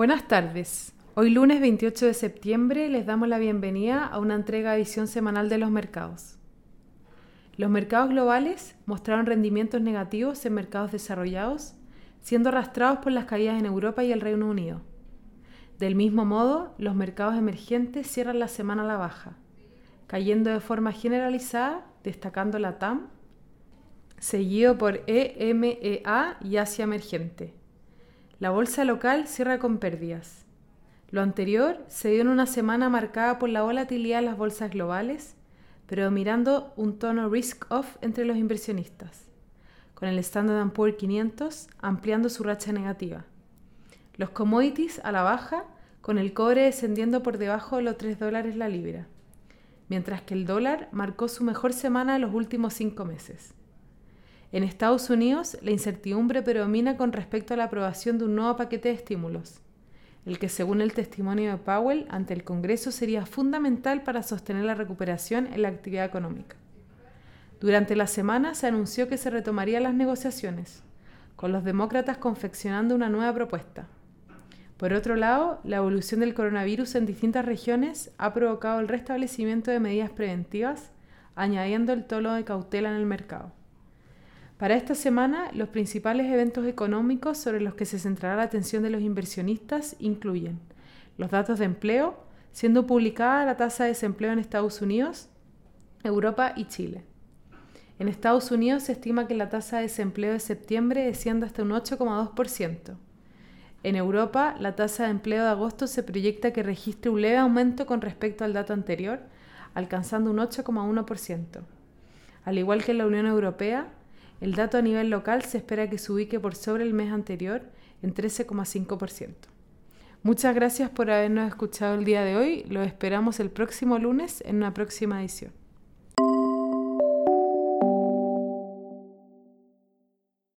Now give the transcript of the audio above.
Buenas tardes. Hoy lunes 28 de septiembre les damos la bienvenida a una entrega de visión semanal de los mercados. Los mercados globales mostraron rendimientos negativos en mercados desarrollados, siendo arrastrados por las caídas en Europa y el Reino Unido. Del mismo modo, los mercados emergentes cierran la semana a la baja, cayendo de forma generalizada, destacando la TAM, seguido por EMEA y Asia Emergente. La bolsa local cierra con pérdidas. Lo anterior se dio en una semana marcada por la volatilidad de las bolsas globales, pero mirando un tono risk-off entre los inversionistas, con el Standard Poor's 500 ampliando su racha negativa. Los commodities a la baja, con el cobre descendiendo por debajo de los 3 dólares la libra, mientras que el dólar marcó su mejor semana en los últimos cinco meses. En Estados Unidos, la incertidumbre predomina con respecto a la aprobación de un nuevo paquete de estímulos, el que según el testimonio de Powell ante el Congreso sería fundamental para sostener la recuperación en la actividad económica. Durante la semana se anunció que se retomarían las negociaciones, con los demócratas confeccionando una nueva propuesta. Por otro lado, la evolución del coronavirus en distintas regiones ha provocado el restablecimiento de medidas preventivas, añadiendo el tono de cautela en el mercado. Para esta semana, los principales eventos económicos sobre los que se centrará la atención de los inversionistas incluyen los datos de empleo, siendo publicada la tasa de desempleo en Estados Unidos, Europa y Chile. En Estados Unidos se estima que la tasa de desempleo de septiembre descienda hasta un 8,2%. En Europa, la tasa de empleo de agosto se proyecta que registre un leve aumento con respecto al dato anterior, alcanzando un 8,1%. Al igual que en la Unión Europea, el dato a nivel local se espera que se ubique por sobre el mes anterior en 13,5%. Muchas gracias por habernos escuchado el día de hoy. Los esperamos el próximo lunes en una próxima edición.